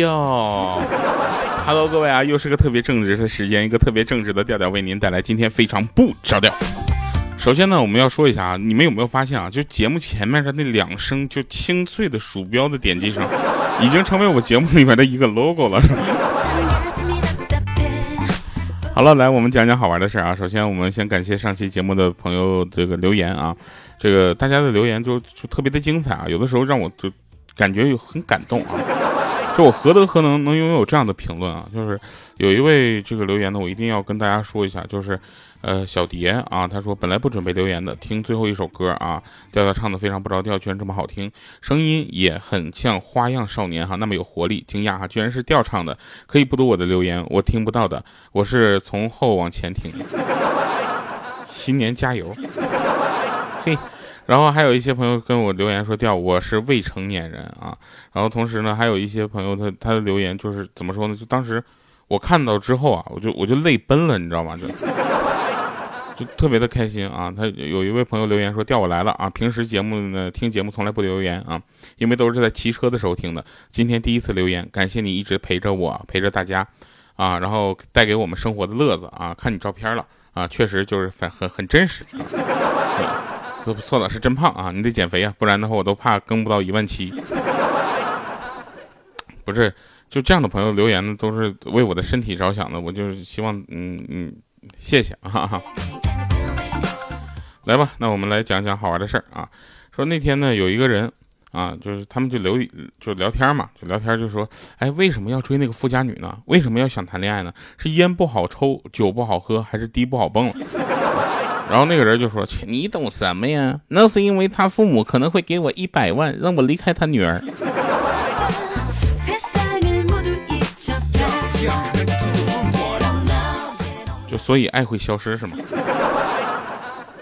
哟，Hello，各位啊，又是个特别正直的时间，一个特别正直的调调，为您带来今天非常不着调。首先呢，我们要说一下啊，你们有没有发现啊，就节目前面的那两声就清脆的鼠标的点击声，已经成为我节目里面的一个 logo 了。好了，来我们讲讲好玩的事啊。首先，我们先感谢上期节目的朋友这个留言啊，这个大家的留言就就特别的精彩啊，有的时候让我就。感觉有很感动啊！我何德何能能拥有这样的评论啊？就是有一位这个留言呢，我一定要跟大家说一下，就是呃小蝶啊，他说本来不准备留言的，听最后一首歌啊，调调唱的非常不着调，居然这么好听，声音也很像花样少年哈，那么有活力，惊讶哈，居然是调唱的，可以不读我的留言，我听不到的，我是从后往前听。新年加油，嘿。然后还有一些朋友跟我留言说：“调我是未成年人啊。”然后同时呢，还有一些朋友他他的留言就是怎么说呢？就当时我看到之后啊，我就我就泪奔了，你知道吗？就就特别的开心啊。他有一位朋友留言说：“调我来了啊！平时节目呢听节目从来不留言啊，因为都是在骑车的时候听的。今天第一次留言，感谢你一直陪着我，陪着大家啊，然后带给我们生活的乐子啊。看你照片了啊，确实就是很很很真实。”不错了，是真胖啊！你得减肥啊，不然的话我都怕更不到一万七。不是，就这样的朋友留言呢，都是为我的身体着想的。我就是希望，嗯嗯，谢谢啊。来吧，那我们来讲讲好玩的事儿啊。说那天呢，有一个人啊，就是他们就留就聊天嘛，就聊天就说，哎，为什么要追那个富家女呢？为什么要想谈恋爱呢？是烟不好抽，酒不好喝，还是地不好蹦了？然后那个人就说：“切，你懂什么呀？那是因为他父母可能会给我一百万，让我离开他女儿。就所以爱会消失是吗？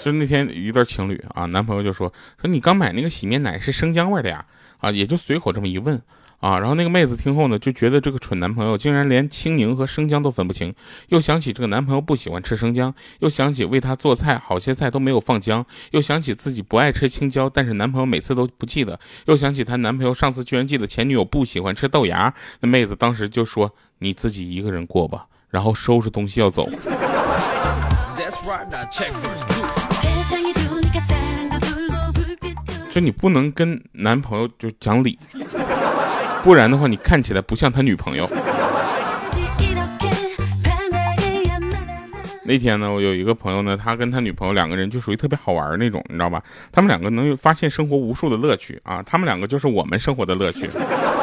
就那天一对情侣啊，男朋友就说说你刚买那个洗面奶是生姜味的呀？啊，也就随口这么一问。”啊，然后那个妹子听后呢，就觉得这个蠢男朋友竟然连青柠和生姜都分不清，又想起这个男朋友不喜欢吃生姜，又想起为他做菜好些菜都没有放姜，又想起自己不爱吃青椒，但是男朋友每次都不记得，又想起她男朋友上次居然记得前女友不喜欢吃豆芽，那妹子当时就说：“你自己一个人过吧。”然后收拾东西要走。就你不能跟男朋友就讲理。不然的话，你看起来不像他女朋友。那天呢，我有一个朋友呢，他跟他女朋友两个人就属于特别好玩那种，你知道吧？他们两个能发现生活无数的乐趣啊！他们两个就是我们生活的乐趣。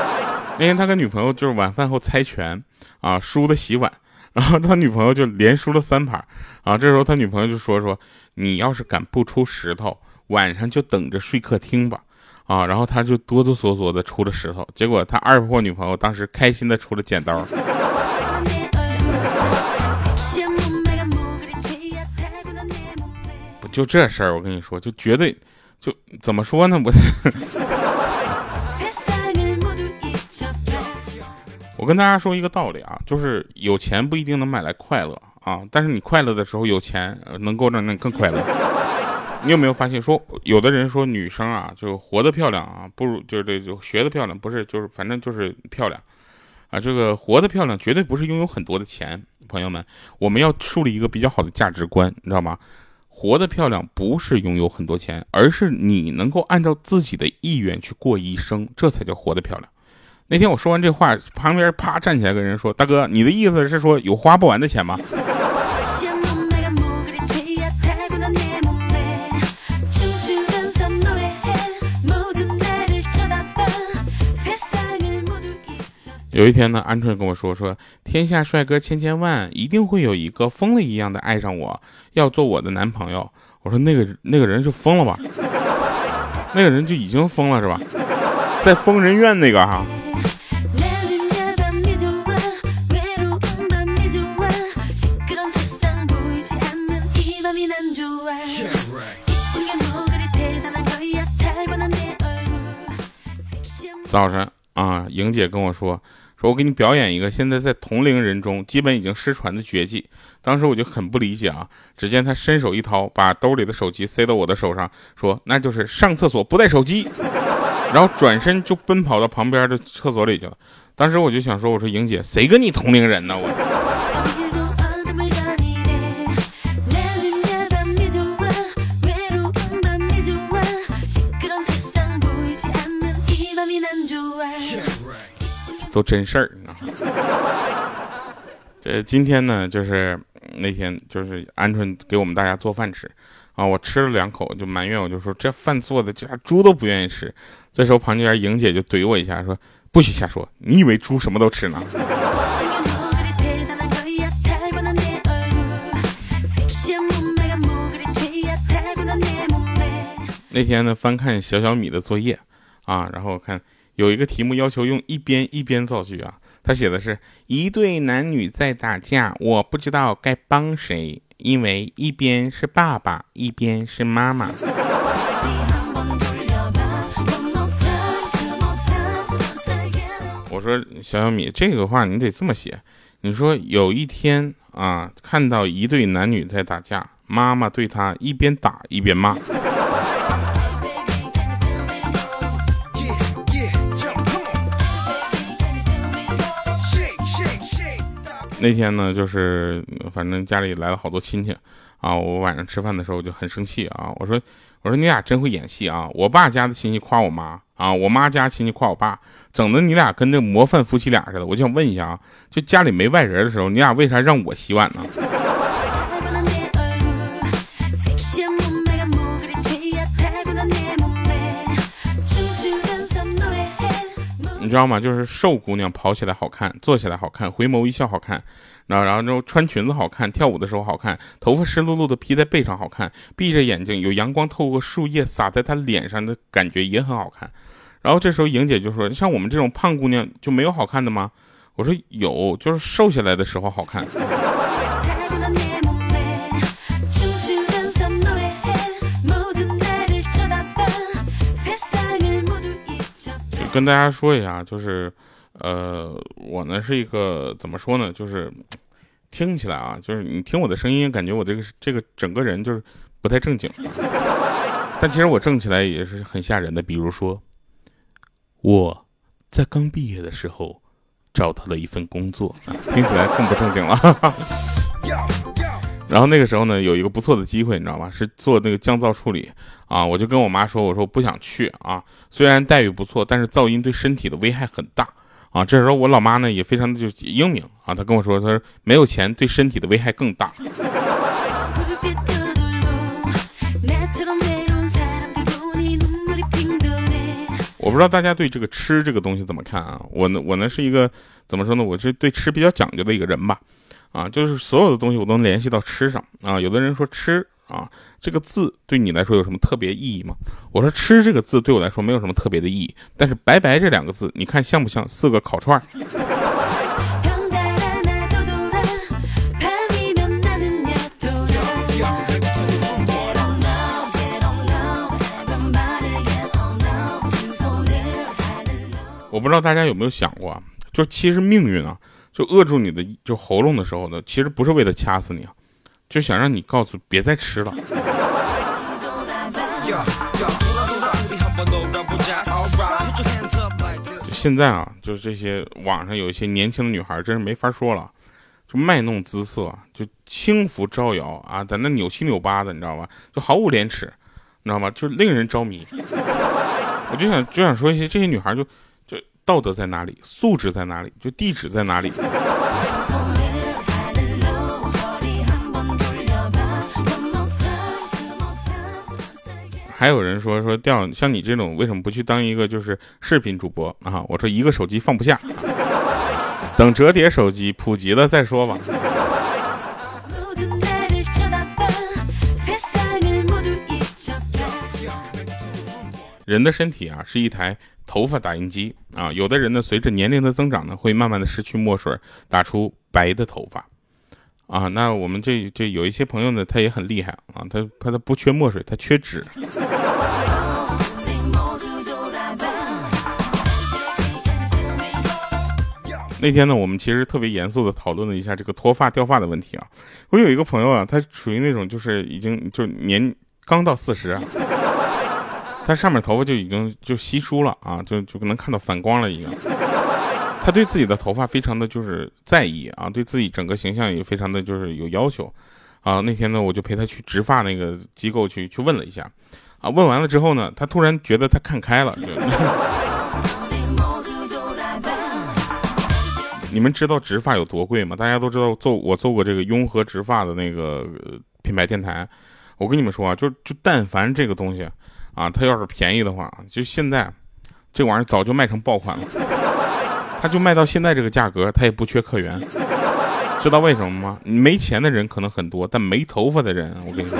那天他跟女朋友就是晚饭后猜拳啊，输的洗碗，然后他女朋友就连输了三盘啊。这时候他女朋友就说说：“你要是敢不出石头，晚上就等着睡客厅吧。”啊，然后他就哆哆嗦嗦的出了石头，结果他二货女朋友当时开心的出了剪刀。不就这事儿，我跟你说，就绝对，就怎么说呢？我，我跟大家说一个道理啊，就是有钱不一定能买来快乐啊，但是你快乐的时候，有钱能够让你更快乐。你有没有发现，说有的人说女生啊，就活得漂亮啊，不如就是这就学的漂亮，不是就是反正就是漂亮，啊，这个活得漂亮绝对不是拥有很多的钱。朋友们，我们要树立一个比较好的价值观，你知道吗？活得漂亮不是拥有很多钱，而是你能够按照自己的意愿去过一生，这才叫活得漂亮。那天我说完这话，旁边啪站起来个人说：“大哥，你的意思是说有花不完的钱吗？”有一天呢，鹌鹑跟我说说，天下帅哥千千万，一定会有一个疯了一样的爱上我，要做我的男朋友。我说那个那个人是疯了吧，那个人就已经疯了是吧？在疯人院那个哈。早晨啊，莹姐跟我说。说我给你表演一个现在在同龄人中基本已经失传的绝技。当时我就很不理解啊，只见他伸手一掏，把兜里的手机塞到我的手上，说那就是上厕所不带手机，然后转身就奔跑到旁边的厕所里去了。当时我就想说，我说莹姐，谁跟你同龄人呢？我。都真事儿啊！这今天呢，就是那天就是鹌鹑给我们大家做饭吃啊，我吃了两口就埋怨，我就说这饭做的这猪都不愿意吃。这时候旁边莹姐就怼我一下，说不许瞎说，你以为猪什么都吃呢？那天呢，翻看小小米的作业啊，然后我看。有一个题目要求用一边一边造句啊，他写的是一对男女在打架，我不知道该帮谁，因为一边是爸爸，一边是妈妈。我说小小米，这个话你得这么写，你说有一天啊，看到一对男女在打架，妈妈对他一边打一边骂。那天呢，就是反正家里来了好多亲戚啊，我晚上吃饭的时候就很生气啊，我说我说你俩真会演戏啊，我爸家的亲戚夸我妈啊，我妈家亲戚夸我爸，整的你俩跟那模范夫妻俩似的。我就想问一下啊，就家里没外人的时候，你俩为啥让我洗碗呢？你知道吗？就是瘦姑娘跑起来好看，坐起来好看，回眸一笑好看，然后然后之后穿裙子好看，跳舞的时候好看，头发湿漉漉的披在背上好看，闭着眼睛有阳光透过树叶洒在她脸上的感觉也很好看。然后这时候莹姐就说：“像我们这种胖姑娘就没有好看的吗？”我说：“有，就是瘦下来的时候好看。”跟大家说一下，就是，呃，我呢是一个怎么说呢，就是听起来啊，就是你听我的声音，感觉我这个这个整个人就是不太正经，但其实我正起来也是很吓人的。比如说，我在刚毕业的时候找到了一份工作，听起来更不正经了。然后那个时候呢，有一个不错的机会，你知道吗？是做那个降噪处理啊。我就跟我妈说，我说我不想去啊。虽然待遇不错，但是噪音对身体的危害很大啊。这时候我老妈呢也非常的就英明啊，她跟我说，她说没有钱对身体的危害更大。我不知道大家对这个吃这个东西怎么看啊？我呢，我呢是一个怎么说呢？我是对吃比较讲究的一个人吧。啊，就是所有的东西我都能联系到吃上啊。有的人说吃啊这个字对你来说有什么特别意义吗？我说吃这个字对我来说没有什么特别的意义。但是白白这两个字，你看像不像四个烤串？我不知道大家有没有想过，就其实命运啊。就扼住你的就喉咙的时候呢，其实不是为了掐死你啊，就想让你告诉别再吃了。现在啊，就是这些网上有一些年轻的女孩，真是没法说了，就卖弄姿色，就轻浮招摇啊，在那扭七扭八的，你知道吧？就毫无廉耻，你知道吗？就令人着迷。我就想就想说一些这些女孩就。道德在哪里？素质在哪里？就地址在哪里？还有人说说掉像你这种为什么不去当一个就是视频主播啊？我说一个手机放不下，等折叠手机普及了再说吧。人的身体啊是一台。头发打印机啊，有的人呢，随着年龄的增长呢，会慢慢的失去墨水，打出白的头发，啊，那我们这这有一些朋友呢，他也很厉害啊，他他他不缺墨水，他缺纸。那天呢，我们其实特别严肃的讨论了一下这个脱发掉发的问题啊，我有一个朋友啊，他属于那种就是已经就年刚到四十。他上面头发就已经就稀疏了啊，就就能看到反光了已经。他对自己的头发非常的就是在意啊，对自己整个形象也非常的就是有要求啊。那天呢，我就陪他去植发那个机构去去问了一下啊，问完了之后呢，他突然觉得他看开了。你们知道植发有多贵吗？大家都知道做我做过这个雍和植发的那个品牌电台，我跟你们说啊，就就但凡这个东西啊，它要是便宜的话，就现在这玩意儿早就卖成爆款了。他就卖到现在这个价格，他也不缺客源，知道为什么吗？没钱的人可能很多，但没头发的人，我跟你说。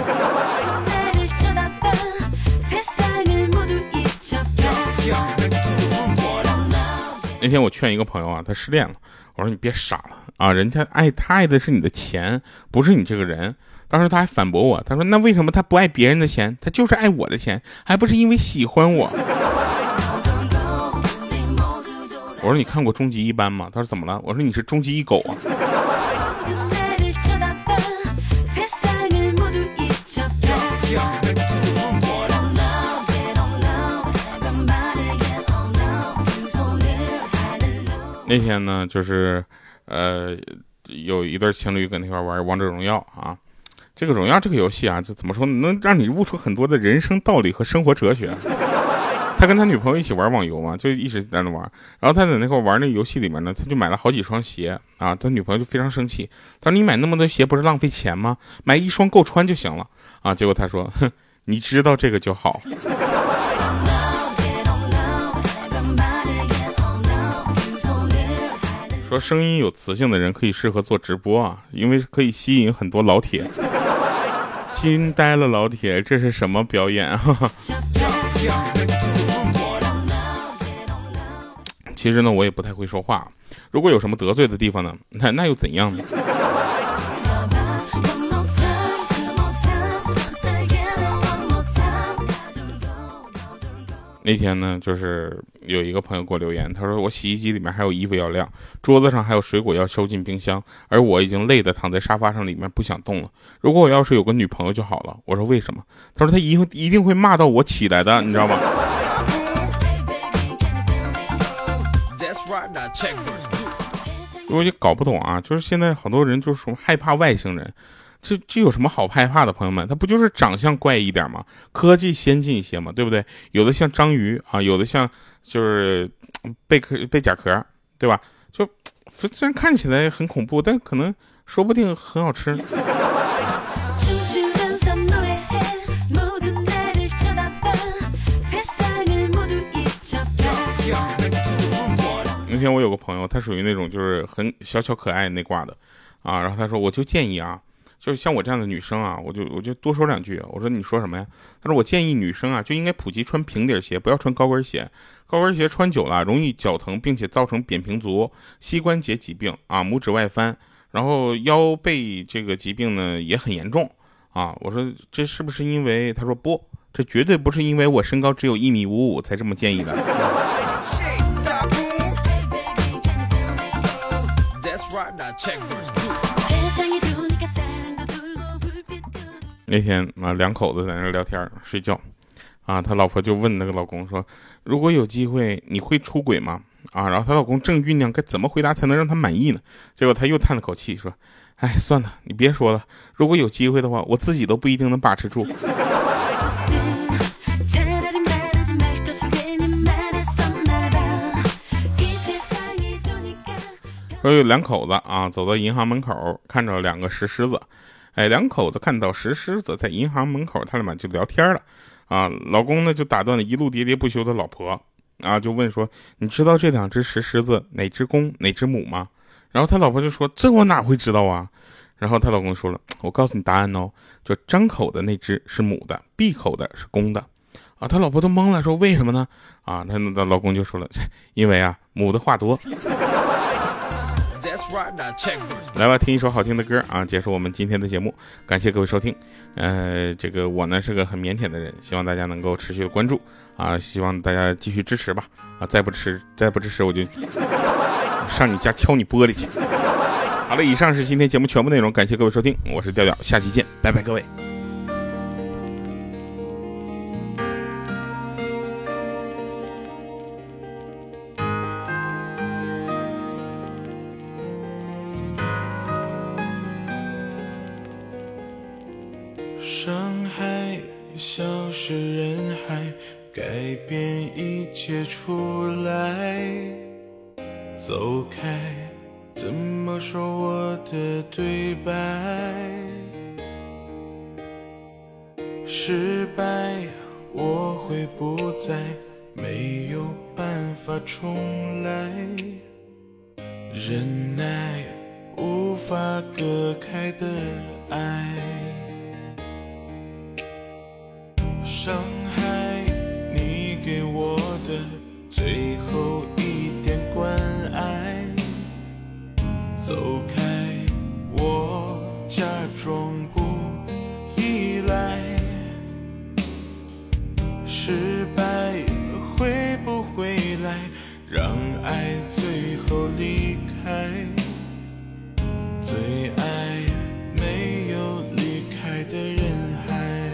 那天我劝一个朋友啊，他失恋了，我说你别傻了啊，人家爱他爱的是你的钱，不是你这个人。当时他还反驳我，他说那为什么他不爱别人的钱，他就是爱我的钱，还不是因为喜欢我。我说你看过终极一班吗？他说怎么了？我说你是终极一狗啊！那天呢，就是呃，有一对情侣搁那块玩王者荣耀啊。这个荣耀这个游戏啊，这怎么说能让你悟出很多的人生道理和生活哲学。他跟他女朋友一起玩网游嘛，就一直在那玩。然后他在那块玩那游戏里面呢，他就买了好几双鞋啊。他女朋友就非常生气，他说：“你买那么多鞋不是浪费钱吗？买一双够穿就行了啊。”结果他说：“哼，你知道这个就好。”说声音有磁性的人可以适合做直播啊，因为可以吸引很多老铁。惊呆了老铁，这是什么表演啊？其实呢，我也不太会说话。如果有什么得罪的地方呢，那那又怎样呢？那天呢，就是有一个朋友给我留言，他说我洗衣机里面还有衣服要晾，桌子上还有水果要收进冰箱，而我已经累得躺在沙发上里面不想动了。如果我要是有个女朋友就好了。我说为什么？他说他一一定会骂到我起来的，你知道吗？我也搞不懂啊，就是现在好多人就是说害怕外星人，这这有什么好害怕的？朋友们，他不就是长相怪一点吗？科技先进一些嘛，对不对？有的像章鱼啊，有的像就是贝壳、贝甲壳，对吧？就虽然看起来很恐怖，但可能说不定很好吃。那天我有个朋友，他属于那种就是很小巧可爱那挂的，啊，然后他说我就建议啊，就是像我这样的女生啊，我就我就多说两句。我说你说什么呀？他说我建议女生啊就应该普及穿平底鞋，不要穿高跟鞋。高跟鞋穿久了容易脚疼，并且造成扁平足、膝关节疾病啊，拇指外翻，然后腰背这个疾病呢也很严重啊。我说这是不是因为？他说不，这绝对不是因为我身高只有一米五五才这么建议的。那天啊，两口子在那聊天睡觉，啊，他老婆就问那个老公说：“如果有机会，你会出轨吗？”啊，然后他老公正酝酿该怎么回答才能让他满意呢，结果他又叹了口气说：“哎，算了，你别说了。如果有机会的话，我自己都不一定能把持住。”说有两口子啊，走到银行门口，看着两个石狮子。哎，两口子看到石狮子在银行门口，他俩就聊天了。啊，老公呢就打断了一路喋喋不休的老婆，啊，就问说：“你知道这两只石狮子哪只公哪只母吗？”然后他老婆就说：“这我哪会知道啊？”然后他老公说了：“我告诉你答案哦，就张口的那只是母的，闭口的是公的。”啊，他老婆都懵了，说：“为什么呢？”啊，他的老公就说了：“ 因为啊，母的话多。”来吧，听一首好听的歌啊！结束我们今天的节目，感谢各位收听。呃，这个我呢是个很腼腆的人，希望大家能够持续的关注啊！希望大家继续支持吧！啊，再不支，再不支持，我就上你家敲你玻璃去！好了，以上是今天节目全部内容，感谢各位收听，我是调调，下期见，拜拜，各位。改变一切出来，走开。怎么说我的对白失败？我会不再，没有办法重来。忍耐无法隔开的爱伤。假装不依赖。失败会不会来，让爱最后离开？最爱没有离开的人海，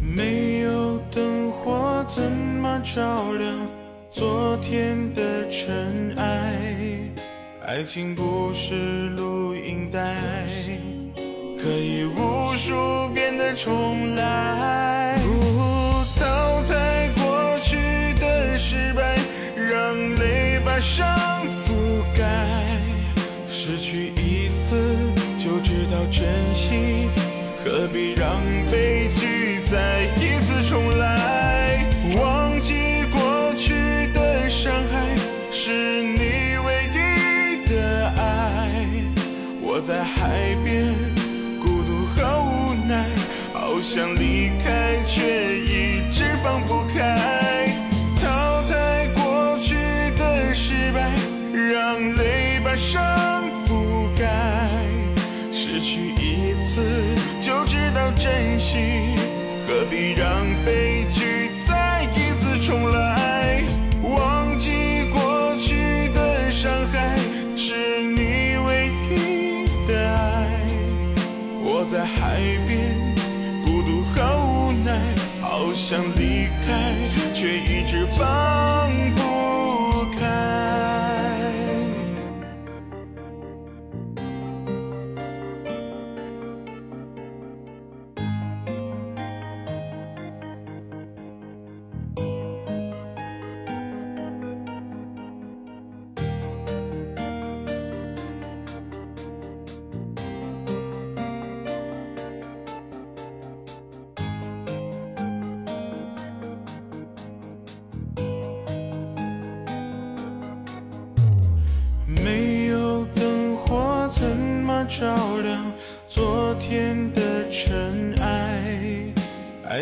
没有灯火怎么照？爱情不是录音带可以无数遍的重来。失去一次就知道珍惜何必让悲剧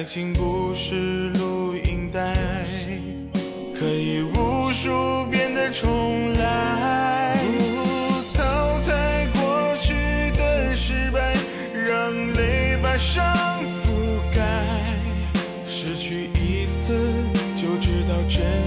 爱情不是录音带，可以无数遍的重来。淘汰过去的失败，让泪把伤覆盖。失去一次就知道珍。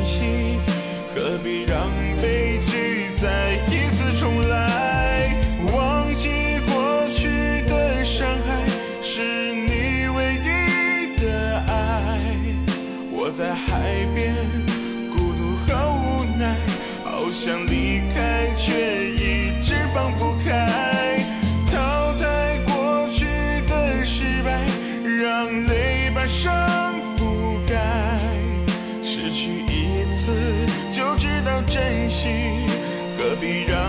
何必让